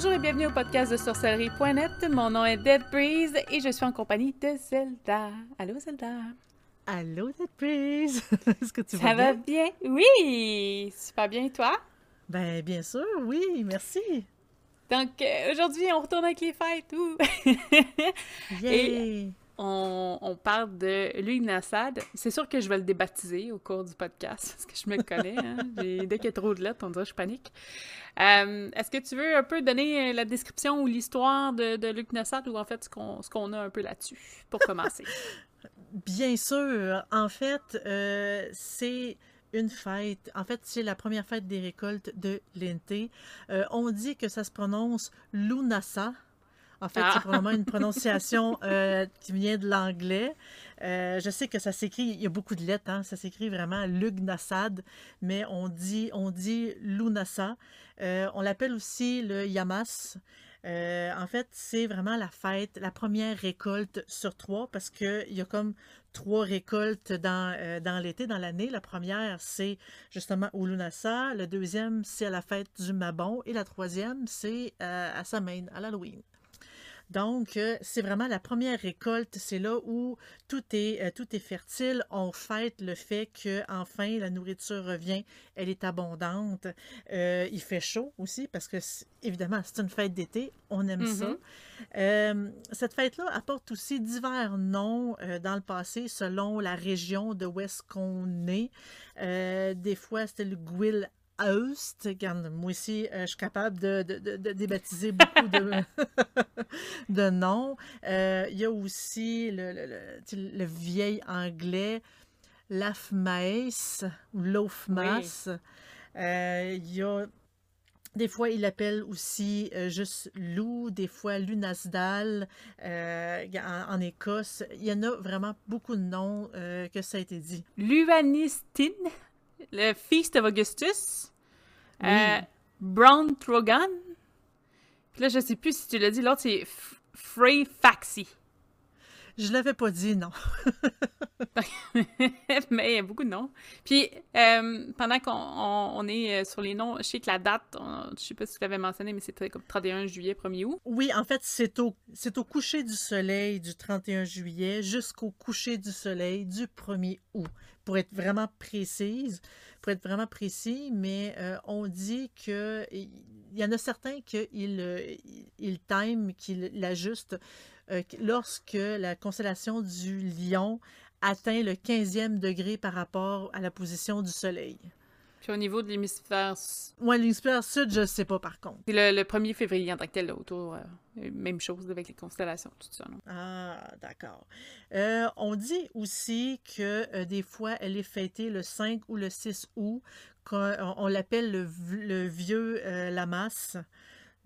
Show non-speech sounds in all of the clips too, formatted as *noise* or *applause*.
Bonjour et bienvenue au podcast de sorcellerie.net. Mon nom est Dead Breeze et je suis en compagnie de Zelda. Allô Zelda? Allô Dead Breeze. *laughs* Est-ce que tu Ça va bien? Oui! Super bien, toi? Ben, bien sûr, oui, merci. Donc, euh, aujourd'hui, on retourne avec les fêtes. Ouh. *laughs* on, on parle de Louis Nassad. C'est sûr que je vais le débaptiser au cours du podcast, parce que je me connais. Hein? *laughs* Dès qu'il y a trop de lettres, on dirait que je panique. Euh, Est-ce que tu veux un peu donner la description ou l'histoire de, de Luc Nassad, ou en fait ce qu'on qu'on a un peu là-dessus, pour commencer? *laughs* Bien sûr. En fait, euh, c'est une fête. En fait, c'est la première fête des récoltes de l'Inté. Euh, on dit que ça se prononce Lunasa. En fait, c'est probablement une prononciation euh, qui vient de l'anglais. Euh, je sais que ça s'écrit, il y a beaucoup de lettres, hein, ça s'écrit vraiment Lugnassad, mais on dit, on dit Lunasa. Euh, on l'appelle aussi le Yamas. En fait, c'est vraiment la fête, la première récolte sur trois, parce qu'il y a comme trois récoltes dans, dans l'été, dans l'année. La première, c'est justement au Lunasa. Le deuxième, c'est à la fête du Mabon. Et la troisième, c'est euh, à Samain, à l'Halloween. Donc, euh, c'est vraiment la première récolte. C'est là où tout est, euh, tout est fertile. On fête le fait que enfin la nourriture revient. Elle est abondante. Euh, il fait chaud aussi parce que, évidemment, c'est une fête d'été. On aime ça. Mhm. Euh, cette fête-là apporte aussi divers noms euh, dans le passé selon la région de où est-ce qu'on est. Des fois, c'était le Gwil Moi aussi, euh, je suis capable de, de, débaptiser beaucoup de, *laughs* de noms. Euh, il y a aussi le, le, vieil anglais, Lafmaes ou Lofmas. Euh, il y a des fois, il appelle aussi euh, juste Lou, des fois Lunasdal euh, en, en Écosse. Il y en a vraiment beaucoup de noms euh, que ça a été dit. Luvanistine, le Feast of Augustus, Oui. euh, Brown Trogan. Puis là, je sais plus si tu l'as dit, l'autre c'est Frey Faxi. Je l'avais pas dit, non. *laughs* Mais il y a beaucoup de noms. Puis, euh, pendant qu'on on- on est euh, sur les noms, je sais que la date, on- je sais pas si tu l'avais mentionné, mais c'était comme 31 juillet, 1er août. Oui, en fait, c'est au, c'est au coucher du soleil du 31 juillet jusqu'au coucher du soleil du 1er août. Pour être vraiment précise, pour être vraiment précis, mais euh, on dit que il y en a certains qu'ils euh, ils time, qu'ils l'ajustent euh, lorsque la constellation du lion atteint le 15e degré par rapport à la position du soleil. Puis au niveau de l'hémisphère, s- Moi, l'hémisphère sud, je ne sais pas par contre. c'est le, le 1er février en tant que tel, là, autour, euh, même chose avec les constellations, tout ça. non? Ah, d'accord. Euh, on dit aussi que euh, des fois, elle est fêtée le 5 ou le 6 août. On, on l'appelle le, le vieux Lamas.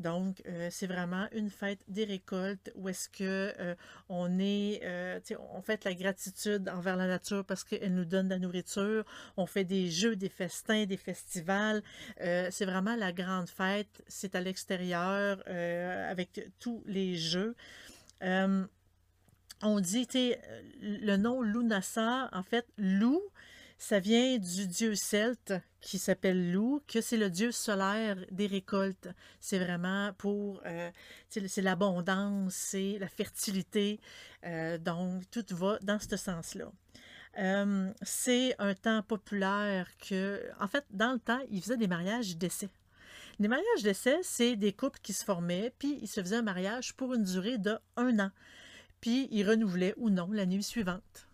Donc, euh, c'est vraiment une fête des récoltes où est-ce que euh, on est, euh, on fait la gratitude envers la nature parce qu'elle nous donne de la nourriture. On fait des jeux, des festins, des festivals. Euh, c'est vraiment la grande fête. C'est à l'extérieur avec tous les jeux. On dit, le nom Lunasa, en fait, Lou, ça vient du dieu celte qui s'appelle Lou, que c'est le dieu solaire des récoltes. C'est vraiment pour, euh, c'est l'abondance, c'est la fertilité. Euh, donc, tout va dans ce sens-là. Euh, c'est un temps populaire que, en fait, dans le temps, ils faisaient des mariages d'essai. Les mariages d'essai, c'est des couples qui se formaient, puis ils se faisaient un mariage pour une durée de un an. Puis ils renouvelaient ou non la nuit suivante.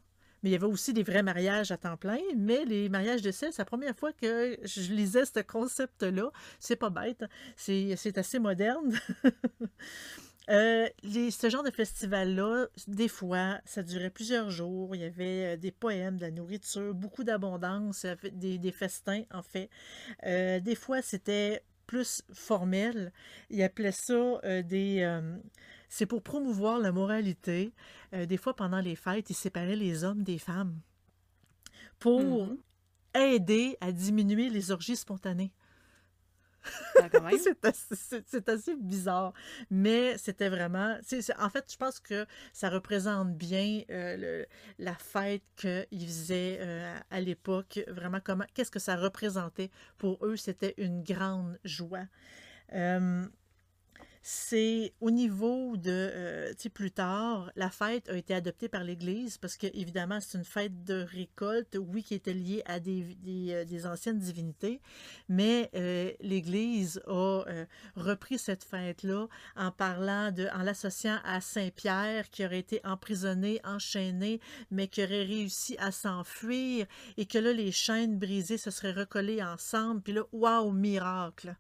Mais il y avait aussi des vrais mariages à temps plein, mais les mariages d'essai, c'est la première fois que je lisais ce concept-là. C'est pas bête, c'est c'est assez moderne. *laughs* Euh, ce genre de festival-là, des fois, ça durait plusieurs jours. Il y avait euh, des poèmes, de la nourriture, beaucoup d'abondance, euh, des, festins, en fait. Des fois, c'était plus formel. Ils appelaient ça des... c'est pour promouvoir la moralité. Euh, des fois, pendant les fêtes, ils séparaient les hommes des femmes pour Mhm. aider à diminuer les orgies spontanées. *laughs* C'est assez, bizarre, mais c'était vraiment... en fait, je pense que ça représente bien euh, le- la fête qu'ils faisaient euh, à l'époque, vraiment comment, qu'est-ce que ça représentait pour eux, c'était une grande joie. Euh, c'est au niveau de, euh, tu sais, plus tard, la fête a été adoptée par l'Église parce que, évidemment, c'est une fête de récolte, oui, qui était liée à des, des, euh, anciennes divinités, mais euh, l'Église a repris cette fête-là en parlant de, en l'associant à Saint-Pierre qui aurait été emprisonné, enchaîné, mais qui aurait réussi à s'enfuir et que là, les chaînes brisées se seraient recollées ensemble, puis là, waouh, miracle!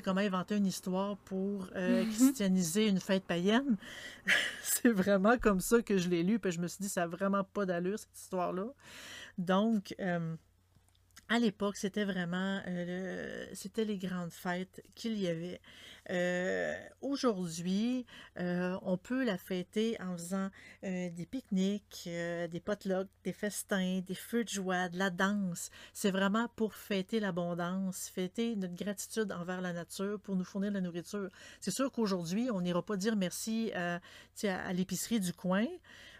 Comment inventer une histoire pour euh, mm-hmm. christianiser une fête païenne. *laughs* c'est vraiment comme ça que je l'ai lu, puis je me suis dit, ça n'a vraiment pas d'allure, cette histoire-là. Donc, euh, à l'époque, c'était vraiment euh, c'était les grandes fêtes qu'il y avait. Euh, aujourd'hui, euh, on peut la fêter en faisant des pique-niques, des potlucks, des festins, des feux de joie, de la danse. C'est vraiment pour fêter l'abondance, fêter notre gratitude envers la nature pour nous fournir de la nourriture. C'est sûr qu'aujourd'hui, on n'ira pas dire merci à, à l'épicerie du coin,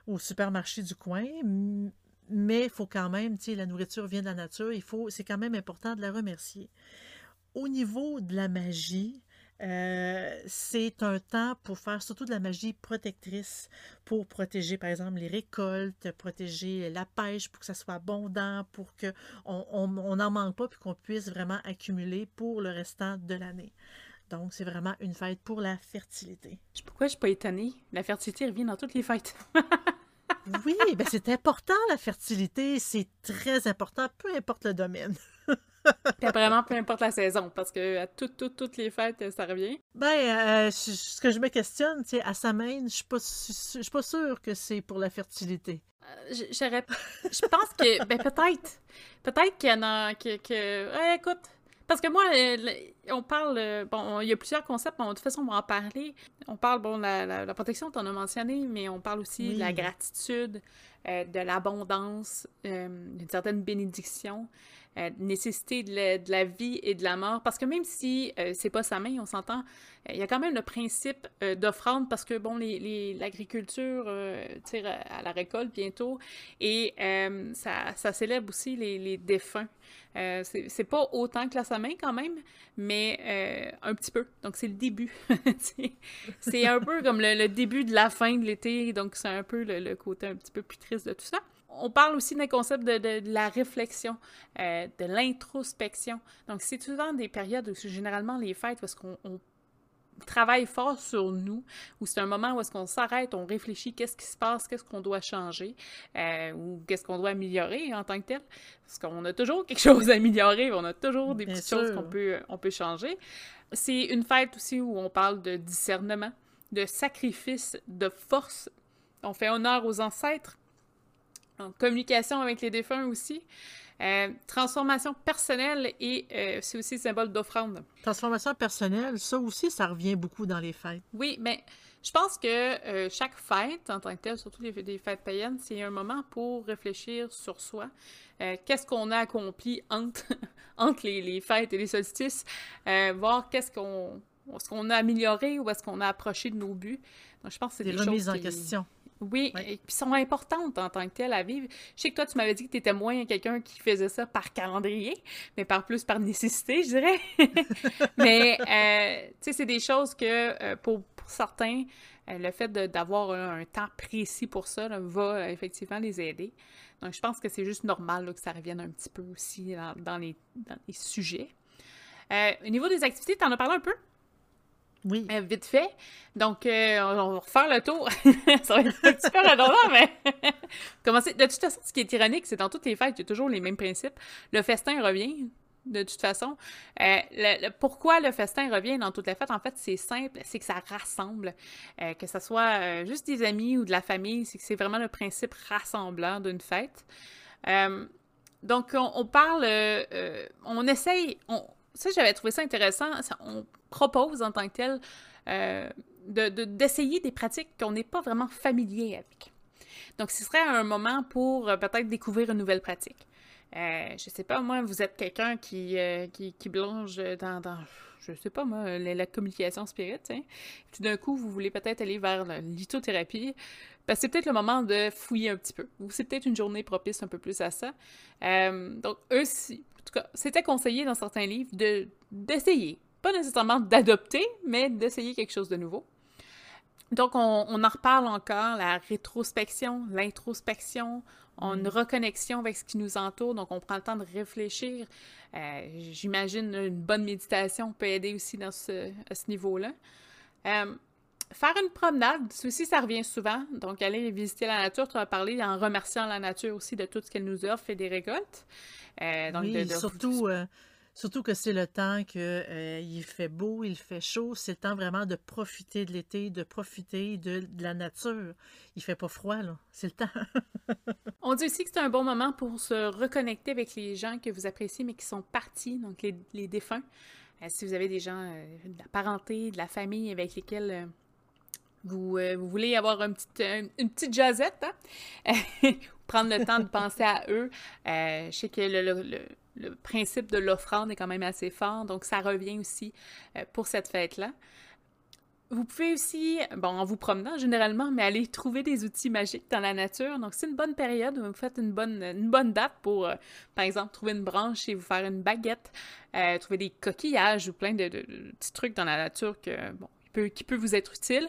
au supermarché du coin, mais il faut quand même, tu la nourriture vient de la nature, il faut, c'est quand même important de la remercier. Au niveau de la magie, euh, c'est un temps pour faire surtout de la magie protectrice, pour protéger par exemple les récoltes, protéger la pêche pour que ça soit abondant, pour qu'on n'en manque pas puis qu'on puisse vraiment accumuler pour le restant de l'année. Donc, c'est vraiment une fête pour la fertilité. Pourquoi je suis pas étonnée? La fertilité revient dans toutes les fêtes. *laughs* Oui, ben c'est important la fertilité, c'est très important, peu importe le domaine. *laughs* Puis vraiment, peu importe la saison, parce que à toutes, toutes, toutes les fêtes, ça revient. Ben, euh, ce que je me questionne, c'est à sa main, je suis pas, je suis pas sûre que c'est pour la fertilité. Euh, je pense que, ben peut-être, peut-être qu'il y en a, que, que... écoute, parce que moi, euh, on parle, euh, bon, il y a plusieurs concepts, bon, de toute façon, on va en parler. On parle, bon, la, la, la protection, tu en as mentionné, mais on parle aussi de la gratitude, euh, de l'abondance, d'une certaine bénédiction. Euh, nécessité de la, vie et de la mort. Parce que même si euh, c'est pas sa main, on s'entend, euh, il y a quand même le principe d'offrande parce que, bon, l'agriculture tire à, la récolte bientôt et ça, ça, célèbre aussi les, défunts. c'est pas autant que la sa main quand même, mais un petit peu. Donc c'est le début. *laughs* c'est un peu comme le, début de la fin de l'été, donc c'est un peu le, côté un petit peu plus triste de tout ça on parle aussi d'un concept de, la réflexion, euh, de l'introspection. Donc, c'est souvent des périodes où c'est généralement les fêtes parce qu'on travaille fort sur nous, où c'est un moment où est-ce qu'on s'arrête, on réfléchit qu'est-ce qui se passe, qu'est-ce qu'on doit changer, euh, ou qu'est-ce qu'on doit améliorer en tant que tel. Parce qu'on a toujours quelque chose à améliorer, on a toujours des petites choses qu'on peut, on peut changer. C'est une fête aussi où on parle de discernement, de sacrifice, de force. On fait honneur aux ancêtres, en communication avec les défunts aussi. Euh, transformation personnelle et euh, c'est aussi symbole d'offrande. Transformation personnelle, ça aussi, ça revient beaucoup dans les fêtes. Oui, mais je pense que euh, chaque fête, en tant que telle, surtout les, les fêtes païennes, c'est un moment pour réfléchir sur soi. qu'est-ce qu'on a accompli entre, *laughs* entre les, les, fêtes et les solstices, voir qu'est-ce qu'on est-ce qu'on a amélioré ou est-ce qu'on a approché de nos buts. Donc, je pense que c'est des, des remises en question. Oui, et puis sont importantes en tant que telles à vivre. Je sais que toi, tu m'avais dit que tu étais moins quelqu'un qui faisait ça par calendrier, mais par plus par *laughs* nécessité, je dirais. *laughs* mais, euh, tu sais, c'est des choses que euh, pour, certains, euh, le fait d'avoir un, temps précis pour ça va effectivement les aider. Donc, je pense que c'est juste normal que ça revienne un petit peu aussi dans, les, dans les, sujets. au niveau des activités, tu en as parlé un peu? Oui. Euh, vite fait. Donc, euh, on va refaire le tour. *laughs* ça va être un petit peu redondant, mais. *laughs* De toute façon, ce qui est ironique, c'est dans toutes les fêtes, il y a toujours les mêmes principes. Le festin revient, de toute façon. Euh, pourquoi le festin revient dans toutes les fêtes? En fait, c'est simple, c'est que ça rassemble. que ce soit juste des amis ou de la famille, c'est que c'est vraiment le principe rassemblant d'une fête. donc, on, parle, on essaye, on, ça, j'avais trouvé ça intéressant. on propose en tant que tel euh, d'essayer des pratiques qu'on n'est pas vraiment familier avec. Donc, ce serait un moment pour euh, peut-être découvrir une nouvelle pratique. Euh, je sais pas, moi, vous êtes quelqu'un qui, euh, qui, qui, plonge dans, dans, je sais pas moi, la, communication spirit, hein. Tout d'un coup, vous voulez peut-être aller vers la lithothérapie. Ben, c'est peut-être le moment de fouiller un petit peu. Ou c'est peut-être une journée propice un peu plus à ça. donc, eux, si, tout cas, c'était conseillé dans certains livres de, d'essayer pas nécessairement d'adopter, mais d'essayer quelque chose de nouveau. Donc, on, en reparle encore, la rétrospection, l'introspection, on une reconnexion avec ce qui nous entoure, donc on prend le temps de réfléchir. Euh, j'imagine une bonne méditation peut aider aussi dans ce, à ce niveau-là. Euh, faire une promenade, aussi, ça revient souvent. Donc, aller visiter la nature, tu as parlé en remerciant la nature aussi de tout ce qu'elle nous offre et des récoltes. Euh, donc oui, surtout, Surtout que c'est le temps qu'il euh, fait beau, il fait chaud. C'est le temps vraiment de profiter de l'été, de profiter de, la nature. Il fait pas froid, là. C'est le temps. *laughs* On dit aussi que c'est un bon moment pour se reconnecter avec les gens que vous appréciez, mais qui sont partis, donc les, défunts. Euh, si vous avez des gens euh, de la parenté, de la famille avec lesquels vous, vous, voulez avoir une petite, une petite jasette, prendre le temps de penser à eux. je sais que le principe de l'offrande est quand même assez fort, donc ça revient aussi euh, pour cette fête-là. Vous pouvez aussi, bon, en vous promenant généralement, mais aller trouver des outils magiques dans la nature. Donc, c'est une bonne période. Vous faites une bonne, une bonne date pour, euh, par exemple, trouver une branche et vous faire une baguette, euh, trouver des coquillages ou plein de, petits trucs dans la nature que, bon, qui peut, qui peut vous être utile.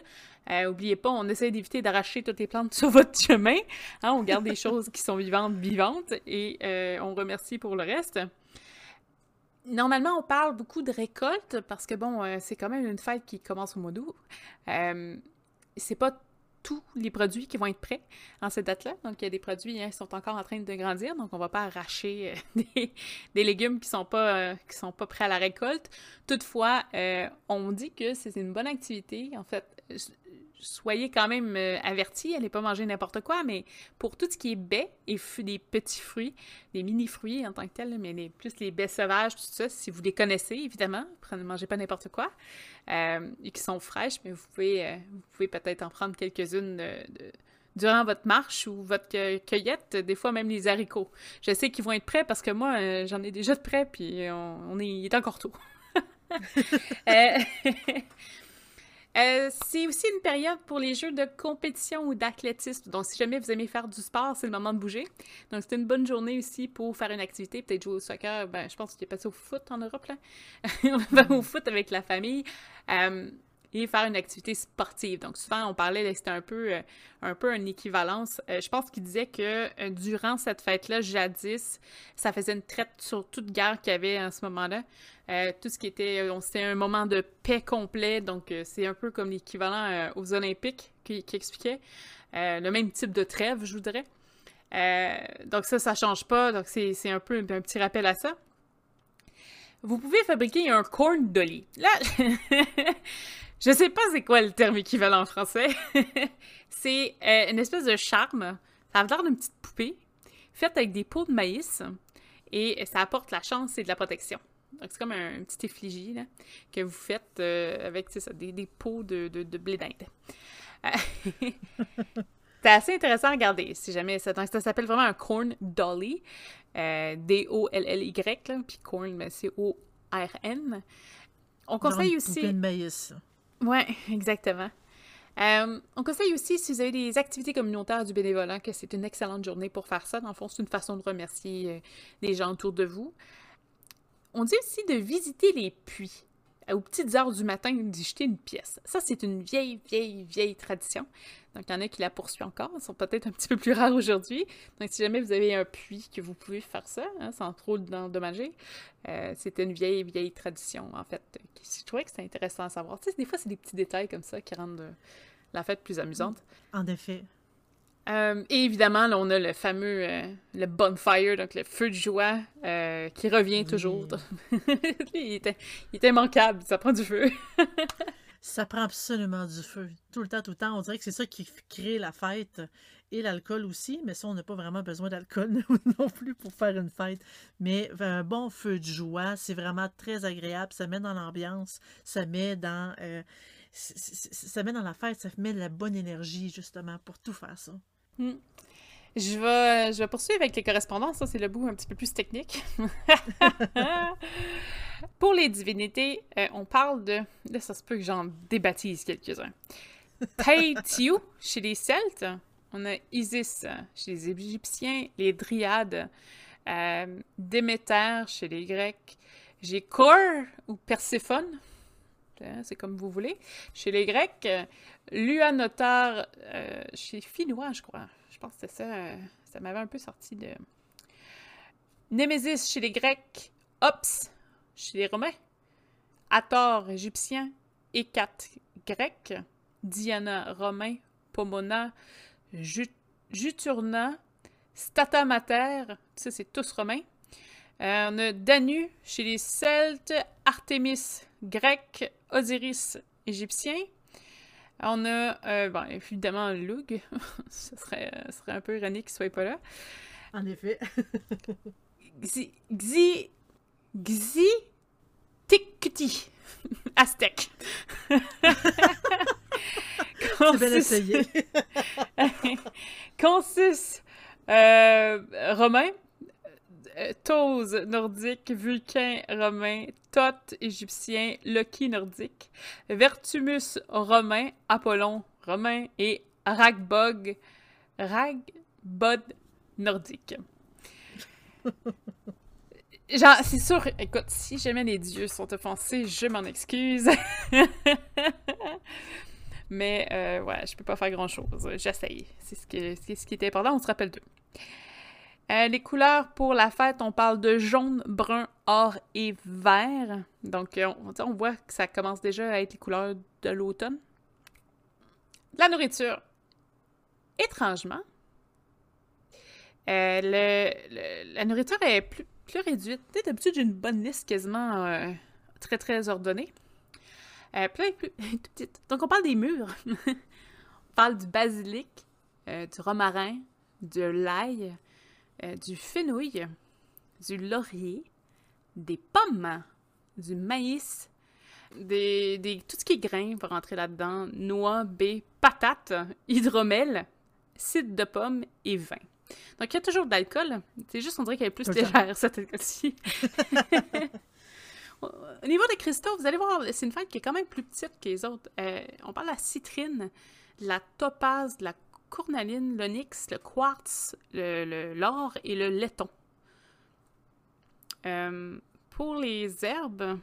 Euh, oubliez pas, on essaie d'éviter d'arracher toutes les plantes *laughs* sur votre chemin. Hein, on garde des choses qui sont vivantes, vivantes, et euh, on remercie pour le reste. Normalement, on parle beaucoup de récolte parce que, bon, euh, c'est quand même une fête qui commence au mois d'août. c'est pas tous les produits qui vont être prêts en cette date-là. Donc, il y a des produits hein, qui sont encore en train de grandir, donc on va pas arracher *laughs* des, légumes qui sont pas sont pas prêts à la récolte. Toutefois, on dit que c'est une bonne activité. En fait, soyez quand même euh, avertis, allez pas manger n'importe quoi, mais pour tout ce qui est baies et des petits fruits, des mini-fruits en tant que tels, mais plus les baies sauvages, tout ça, si vous les connaissez, évidemment, ne mangez pas n'importe quoi, euh, et qui sont fraîches, mais vous pouvez, euh, vous pouvez peut-être en prendre quelques-unes durant votre marche ou votre cueillette, des fois même les haricots. Je sais qu'ils vont être prêts parce que moi, j'en ai déjà de prêts, puis on, il est encore tôt. *laughs* *laughs* Euh, c'est aussi une période pour les jeux de compétition ou d'athlétisme. Donc, si jamais vous aimez faire du sport, c'est le moment de bouger. Donc, c'est une bonne journée aussi pour faire une activité, peut-être jouer au soccer. Ben, je pense qu'il y a pas au foot en Europe, là. *laughs* on va au foot avec la famille. Euh, et faire une activité sportive. Donc souvent on parlait, c'était un peu, euh, un peu une équivalence. je pense qu'il disait que durant cette fête-là, jadis, ça faisait une traite sur toute guerre qu'il y avait en ce moment-là. Euh, tout ce qui était, euh, c'était un moment de paix complet, donc euh, c'est un peu comme l'équivalent aux Olympiques qui, expliquait, le même type de trêve, je voudrais. donc ça, ça change pas, donc c'est un peu un, petit rappel à ça. Vous pouvez fabriquer un corn dolly. Là, *laughs* je sais pas c'est quoi le terme équivalent en français. *laughs* c'est une espèce de charme. Ça a l'air d'une petite poupée faite avec des pots de maïs et ça apporte la chance et de la protection. Donc, c'est comme un, petit effigie que vous faites euh, avec des, des, pots de, de, blé d'Inde. Euh, *laughs* c'est assez intéressant à regarder, si jamais. Ça, ça s'appelle vraiment un corn dolly. Euh, D-O-L-L-Y, puis corn, mais c'est O-R-N. On conseille aussi. de maïs. Ouais, *laughs* exactement. on conseille aussi, si vous avez des activités communautaires du bénévolat, que c'est une excellente journée pour faire ça. Dans le fond, c'est une façon de remercier les gens autour de vous. On dit aussi de visiter les puits aux petites heures du matin d'y jeter une pièce. Ça, c'est une vieille, vieille, vieille tradition. Donc, il y en a qui la poursuivent encore. Ils sont peut-être un petit peu plus rares aujourd'hui. Donc, si jamais vous avez un puits que vous pouvez faire ça, hein, sans trop l'endommager, euh, c'est une vieille, vieille tradition, en fait. Je trouvais que c'est intéressant à savoir. Tu sais, des fois, c'est des petits détails comme ça qui rendent euh, la fête plus amusante. En effet. Euh, et évidemment, là, on a le fameux euh, le bonfire, donc le feu de joie, euh, qui revient toujours. *laughs* il, était, il immanquable, ça prend du feu. *laughs* ça prend absolument du feu. Tout le temps, tout le temps. On dirait que c'est ça qui crée la fête. Et l'alcool aussi, mais ça, on n'a pas vraiment besoin d'alcool *laughs* non plus pour faire une fête. Mais un bon feu de joie, c'est vraiment très agréable. Ça met dans l'ambiance, ça met dans... ça met dans la fête, ça met de la bonne énergie, justement, pour tout faire ça. Hmm. Je vais, je vais poursuivre avec les correspondances. Ça, c'est le bout un petit peu plus technique. *laughs* *laughs* Pour les divinités, euh, on parle de. Là, ça se peut que j'en débaptise quelques-uns. Taitiu chez les Celtes. On a Isis chez les Égyptiens, les Dryades. Euh, Déméter chez les Grecs. J'ai Kor ou Perséphone Hein, c'est comme vous voulez. Chez les Grecs, Luanotar, euh, chez Finnois, je crois. Je pense que c'était ça. Euh, ça m'avait un peu sorti de. Némésis chez les Grecs, Ops chez les Romains, Hathor égyptien, Hécat grec, Diana romain, Pomona, Juturna, Statamater, ça c'est tous romains. on a Danu chez les Celtes, Artémis grec, Osiris égyptien. On a, euh, bon, évidemment, Lug. *laughs* Ce serait, euh, serait un peu ironique qu'il soit pas là. En effet. *laughs* Xi... Xi... Xi... Tikti. *laughs* Aztèque. *laughs* C'est bien essayé. *laughs* Consus euh, romain. Euh, Tose nordique, Vulcain romain, Thoth égyptien, Loki nordique, Vertumus romain, Apollon romain et Ragbog, Ragbod nordique. Genre, c'est sûr, écoute, si jamais les dieux sont offensés, je m'en excuse. *laughs* Mais, euh, ouais, je peux pas faire grand-chose. J'essaye. C'est ce, qui, ce qui était important, on se rappelle d'eux. Euh, les couleurs pour la fête, on parle de jaune, brun, or et vert. Donc, euh, on, voit que ça commence déjà à être les couleurs de l'automne. La nourriture. Étrangement, euh, la nourriture est plus, plus réduite. D'habitude, j'ai une bonne liste quasiment très, très ordonnée. plus, *laughs* plus, petite. Donc, on parle des murs. *laughs* on parle du basilic, du romarin, de l'ail, euh, du fenouil, du laurier, des pommes, du maïs, des, des, tout ce qui est grain va rentrer là-dedans, noix, baies, patates, hydromel, cidre de pomme et vin. Donc, il y a toujours de l'alcool. C'est juste, on dirait qu'elle est plus légère, *laughs* cette alcool-ci. *laughs* Au niveau des cristaux, vous allez voir, c'est une fête qui est quand même plus petite que les autres. Euh, on parle de la citrine, de la topaze, de la cournaline, l'onyx, le quartz, le, l'or et le laiton. Euh, pour les herbes,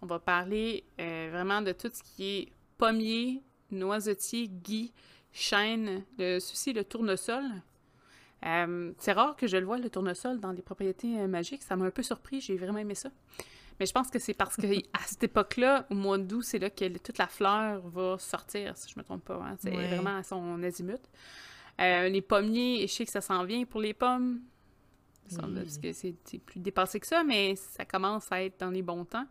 on va parler euh, vraiment de tout ce qui est pommier, noisetier, gui, chêne, le souci, le tournesol. Euh, c'est rare que je le vois, le tournesol, dans les propriétés magiques. Ça m'a un peu surpris, j'ai vraiment aimé ça. Mais je pense que c'est parce que *laughs* à cette époque-là, au mois d'août, c'est là que toute la fleur va sortir, si je me trompe pas. Hein. C'est vraiment à son azimut. Euh, les pommiers, je sais que ça s'en vient pour les pommes. Parce que c'est plus dépassé que ça, mais ça commence à être dans les bons temps.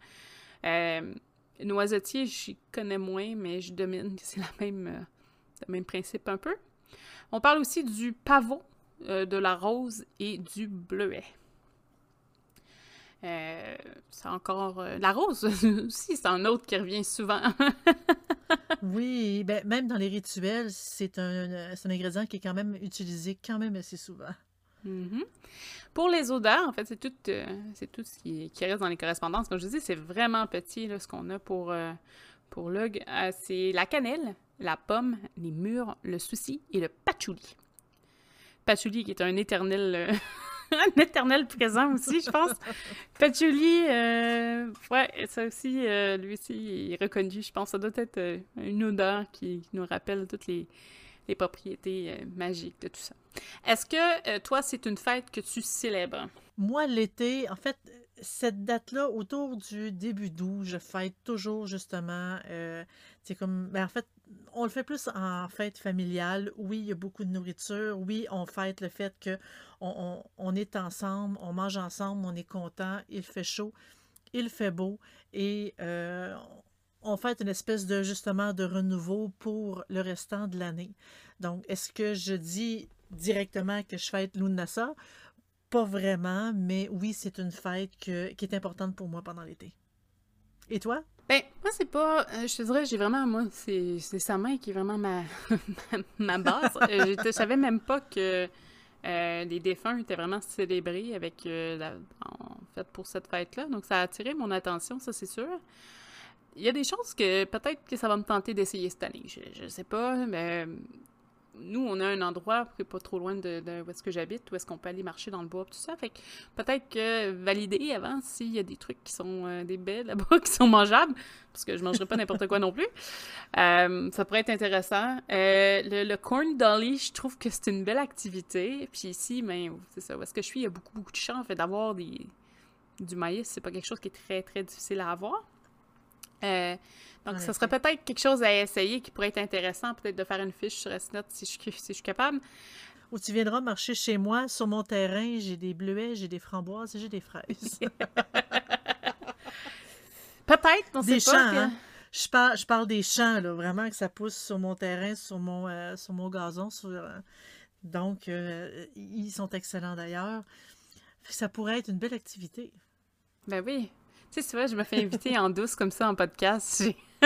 Euh, noisetier, j'y connais moins, mais je domine que c'est même, euh, le même principe un peu. On parle aussi du pavot, euh, de la rose et du bleuet. Euh, c'est encore euh, la rose *laughs* aussi, c'est un autre qui revient souvent. *laughs* oui, ben, même dans les rituels, c'est un, un, ingrédient qui est quand même utilisé quand même assez souvent. Mm-hmm. Pour les odeurs, en fait, c'est tout, euh, c'est tout ce qui, qui, reste dans les correspondances. Comme je dis, c'est vraiment petit là, ce qu'on a pour, pour l'ug. c'est la cannelle, la pomme, les mûres, le souci et le patchouli. Patchouli qui est un éternel *laughs* un éternel présent aussi, je pense. Patchouli, euh, ouais, ça aussi, euh, lui aussi, est reconnu, je pense. Ça doit être euh, une odeur qui, nous rappelle toutes les, les propriétés magiques de tout ça. Est-ce que toi, c'est une fête que tu célèbres? Moi, l'été, en fait, cette date-là, autour du début d'août, je fête toujours justement. c'est comme. Ben, en fait, on le fait plus en fête familiale. Oui, il y a beaucoup de nourriture. Oui, on fête le fait que on, est ensemble, on mange ensemble, on est content, il fait chaud, il fait beau et euh, on fête une espèce de justement de renouveau pour le restant de l'année. Donc, est-ce que je dis directement que je fête Lunasa? Pas vraiment, mais oui, c'est une fête qui est importante pour moi pendant l'été. Et toi? Ben, moi, c'est pas. Euh, je te dirais, j'ai vraiment. Moi, c'est sa main qui est vraiment ma, *laughs* ma base. Euh, je savais même pas que euh, les défunts étaient vraiment célébrés avec en fait pour cette fête-là. Donc, ça a attiré mon attention, ça, c'est sûr. Il y a des choses que peut-être que ça va me tenter d'essayer cette année. Je, je sais pas, mais nous, on a un endroit qui pas trop loin de, de où est-ce que j'habite, où est-ce qu'on peut aller marcher dans le bois, tout ça. Fait que peut-être que valider avant s'il y a des trucs qui sont euh, des baies là-bas, *laughs* qui sont mangeables, parce que je mangerai pas n'importe quoi non plus. Euh, ça pourrait être intéressant. Euh, le, le, corn dolly, je trouve que c'est une belle activité. Puis ici, ben, c'est ça, où est-ce que je suis, il y a beaucoup, beaucoup de champs. Fait d'avoir des, du maïs, c'est pas quelque chose qui est très, très difficile à avoir. Euh, donc, ce serait peut-être quelque chose à essayer qui pourrait être intéressant, peut-être de faire une fiche sur S-Note si je, si je suis capable. Ou tu viendras marcher chez moi, sur mon terrain, j'ai des bleuets, j'ai des framboises et j'ai des fraises. *laughs* peut-être, on des sait champs, pas. Hein? Je, parle, je parle des champs, là, vraiment, que ça pousse sur mon terrain, sur mon, euh, sur mon gazon. Sur, euh, donc, euh, ils sont excellents d'ailleurs. Ça pourrait être une belle activité. Ben oui. Tu sais, c'est vrai, je me fais inviter en douce comme ça en podcast. *laughs*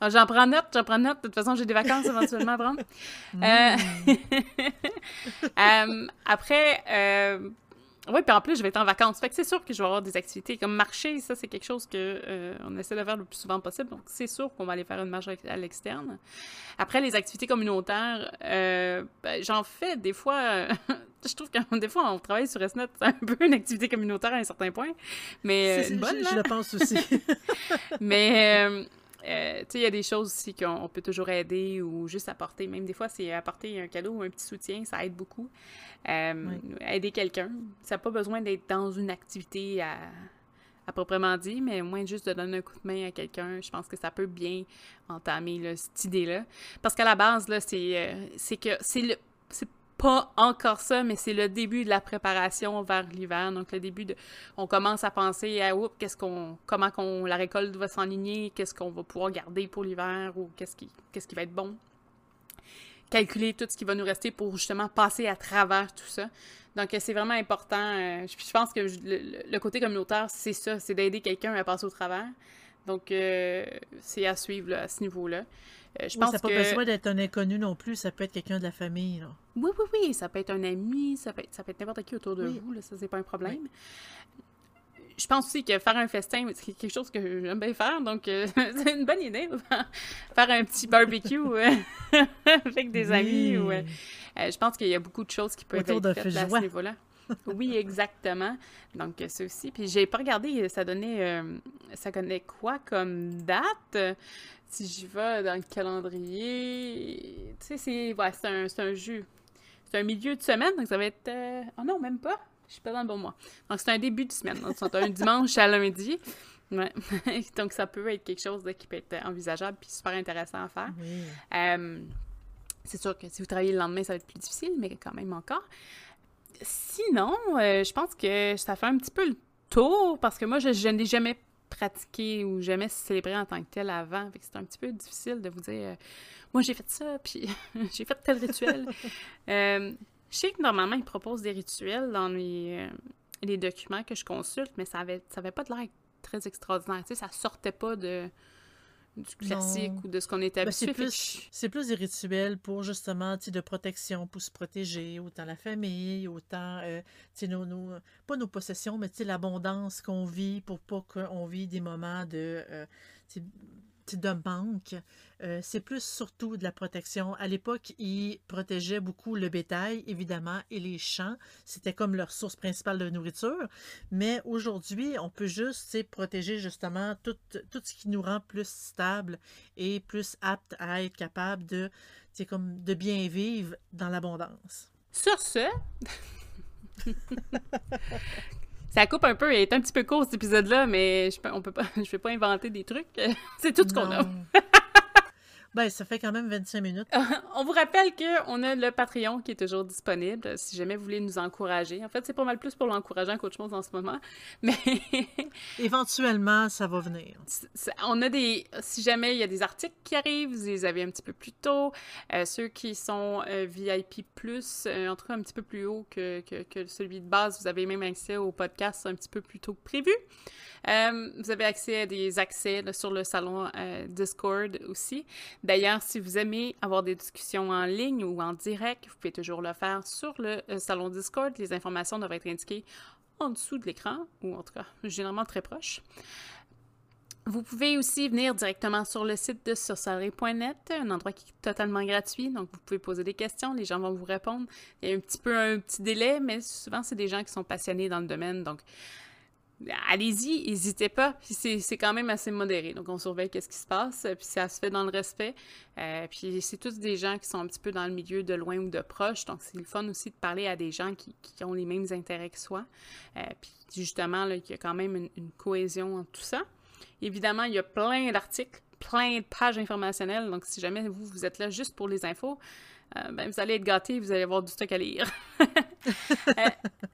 j'en prends note, j'en prends note. De toute façon, j'ai des vacances éventuellement à prendre. Mm. Euh... *laughs* euh, après, euh... oui, puis en plus, je vais être en vacances. Fait que c'est sûr que je vais avoir des activités. Comme marcher, ça, c'est quelque chose que euh, on essaie de faire le plus souvent possible. Donc, c'est sûr qu'on va aller faire une marche à l'externe. Après, les activités communautaires, euh, ben, j'en fais des fois. *laughs* je trouve que des fois, on travaille sur SNET, c'est un peu une activité communautaire à un certain point. Mais c'est une bonne, je, je, le pense aussi. *laughs* mais. Euh, tu sais, il y a des choses aussi qu'on peut toujours aider ou juste apporter. Même des fois, c'est apporter un cadeau ou un petit soutien, ça aide beaucoup. Euh, oui. Aider quelqu'un. Ça n'a pas besoin d'être dans une activité à, à, proprement dit, mais au moins juste de donner un coup de main à quelqu'un, je pense que ça peut bien entamer là, cette idée-là. Parce qu'à la base, là, c'est euh, que c'est le pas encore ça, mais c'est le début de la préparation vers l'hiver. Donc, le début de. On commence à penser à qu'est-ce qu'on. comment qu'on, la récolte va s'enligner, qu'est-ce qu'on va pouvoir garder pour l'hiver ou qu'est-ce qui, va être bon. Calculer tout ce qui va nous rester pour justement passer à travers tout ça. Donc, c'est vraiment important. Euh, je, pense que le, côté communautaire, c'est ça, c'est d'aider quelqu'un à passer au travers. Donc, euh, c'est à suivre à ce niveau-là. Euh, je oui, pense ça n'a que... pas besoin d'être un inconnu non plus, ça peut être quelqu'un de la famille. Là. Oui, oui, oui, ça peut être un ami, ça peut être, ça peut être n'importe qui autour de oui. vous, là, ça, c'est pas un problème. Oui. Je pense aussi que faire un festin, c'est quelque chose que j'aime bien faire, donc euh, *laughs* c'est une bonne idée. faire un petit barbecue euh, *laughs* avec des amis. Ou, je pense qu'il y a beaucoup de choses qui peuvent autour être faites à ce niveau-là. Oui, exactement. Donc, ça aussi. Puis, j'ai pas regardé, ça donnait, euh, ça donnait quoi comme date? Si j'y vais dans le calendrier, tu sais, c'est ouais, un, un jeu. C'est un milieu de semaine, donc ça va être... Euh... Oh non, même pas. Je suis pas dans le bon mois. Donc, c'est un début de semaine. Donc, c'est un dimanche à lundi. Ouais. *laughs* donc, ça peut être quelque chose là, qui peut être envisageable puis super intéressant à faire. Oui. Euh, c'est sûr que si vous travaillez le lendemain, ça va être plus difficile, mais quand même encore. Sinon, euh, je pense que ça fait un petit peu le tour parce que moi, je, je n'ai jamais pratiqué ou jamais célébré en tant que tel avant. C'est un petit peu difficile de vous dire euh, moi j'ai fait ça, puis *laughs* j'ai fait tel rituel. *laughs* euh, je sais que normalement, ils proposent des rituels dans les, les documents que je consulte, mais ça avait, ça avait pas de l'air très extraordinaire. Tu sais, ça sortait pas de du classique Non. ou de ce qu'on était Ben, habitué. c'est plus, plus des rituels pour justement, de protection, pour se protéger, autant la famille, autant, euh, tu sais, nos, nos- pas nos possessions, mais tu sais, l'abondance qu'on vit pour pas qu'on vit des moments de, euh, de manque. Euh, c'est plus surtout de la protection. À l'époque, ils protégeaient beaucoup le bétail, évidemment, et les champs. C'était comme leur source principale de nourriture. Mais aujourd'hui, on peut juste protéger justement tout, tout ce qui nous rend plus stable et plus apte à être capable de, comme de bien vivre dans l'abondance. Sur ce, *laughs* ça coupe un peu et est un petit peu court cet épisode-là, mais je peux, on peut pas, *laughs* je vais pas inventer des trucs. *laughs* C'est tout ce qu'on a. *laughs* Ben, ça fait quand même 25 minutes. *laughs* On vous rappelle qu'on a le Patreon qui est toujours disponible si jamais vous voulez nous encourager. En fait, c'est pas mal plus pour l'encourageant qu'autre chose en ce moment. *laughs* Mais *laughs* Éventuellement, ça va venir. on a des. Si jamais il y a des articles qui arrivent, vous les avez un petit peu plus tôt. Euh, ceux qui sont euh, VIP, euh, en tout cas un petit peu plus haut que, que, que celui de base, vous avez même accès au podcast un petit peu plus tôt que prévu. Euh, vous avez accès à des accès là, sur le salon Discord aussi. D'ailleurs, si vous aimez avoir des discussions en ligne ou en direct, vous pouvez toujours le faire sur le euh, salon Discord. Les informations doivent être indiquées en dessous de l'écran, ou en tout cas, généralement très proche. Vous pouvez aussi venir directement sur le site de sorcellerie.net, un endroit qui est totalement gratuit, donc vous pouvez poser des questions, les gens vont vous répondre. Il y a un petit peu un petit délai, mais souvent c'est des gens qui sont passionnés dans le domaine, donc allez-y, n'hésitez pas. C'est quand même assez modéré. Donc, on surveille qu'est-ce qui se passe, puis ça se fait dans le respect. Euh, puis c'est tous des gens qui sont un petit peu dans le milieu de loin ou de proche. Donc, c'est le fun aussi de parler à des gens qui, ont les mêmes intérêts que soi. Euh, puis justement, il y a quand même une, cohésion entre tout ça. Évidemment, il y a plein d'articles, plein de pages informationnelles. Donc, si jamais vous, vous êtes là juste pour les infos, euh, ben, vous allez être gâtés, vous allez avoir du stock à lire. *laughs*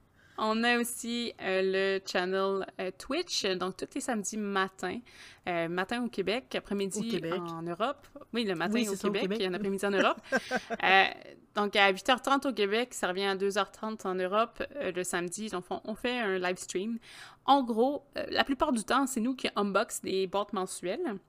On a aussi euh, le channel euh, Twitch, donc tous les samedis matin. Euh, matin au Québec, après-midi en Europe. Oui, le matin au, Québec, et un après-midi en Europe. *laughs* donc à 8h30 au Québec, ça revient à 2h30 en Europe le samedi. Donc on fait un live stream. En gros, la plupart du temps, c'est nous qui unbox des boîtes mensuelles.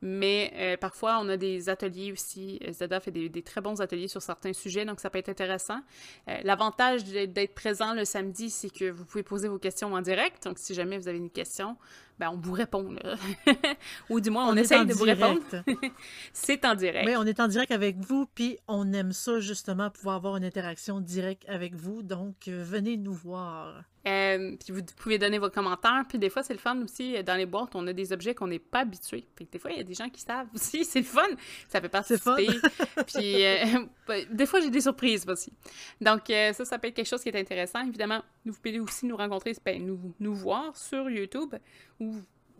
Mais euh, parfois, on a des ateliers aussi. Euh, Zeda fait des, très bons ateliers sur certains sujets, donc ça peut être intéressant. Euh, l'avantage d'être présent le samedi, c'est que vous pouvez poser vos questions en direct. Donc, si jamais vous avez une question, ben, on vous répond. *laughs* Ou du moins, on, essaye de vous répondre. *laughs* c'est en direct. Oui, on est en direct avec vous, puis on aime ça justement, pouvoir avoir une interaction directe avec vous. Donc, venez nous voir. Euh, puis vous pouvez donner vos commentaires. Puis des fois, c'est le fun aussi. Euh, dans les boîtes, on a des objets qu'on n'est pas habitué. Puis des fois, il y a des gens qui savent *laughs* aussi. C'est le fun. Ça fait participer. puis euh, des fois, j'ai des surprises aussi. Donc ça, ça peut être quelque chose qui est intéressant. Évidemment, vous pouvez aussi nous rencontrer, ben, nous, nous voir sur YouTube ou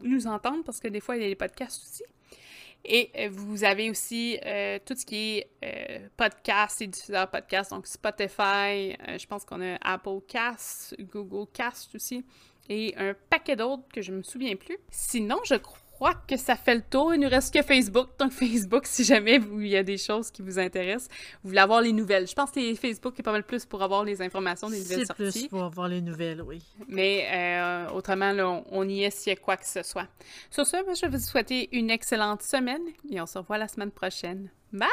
nous entendre parce que des fois, il y a des podcasts aussi. Et euh, vous avez aussi euh, tout ce qui est euh, podcast et diffuseur podcast, donc Spotify, je pense qu'on a Apple Cast, Google Cast aussi, et un paquet d'autres que je me souviens plus. Sinon, je crois crois que ça fait le tour. Il nous reste que Facebook. Donc, *laughs* Facebook, si jamais il y a des choses qui vous intéressent, vous voulez avoir les nouvelles. Je pense que Facebook est pas mal plus pour avoir les informations des nouvelles sorties. C'est plus pour avoir les nouvelles, oui. Mais euh, autrement, là, on, y est s'il y a quoi que ce soit. Sur ce, je vais vous souhaiter une excellente semaine et on se revoit la semaine prochaine. Bye!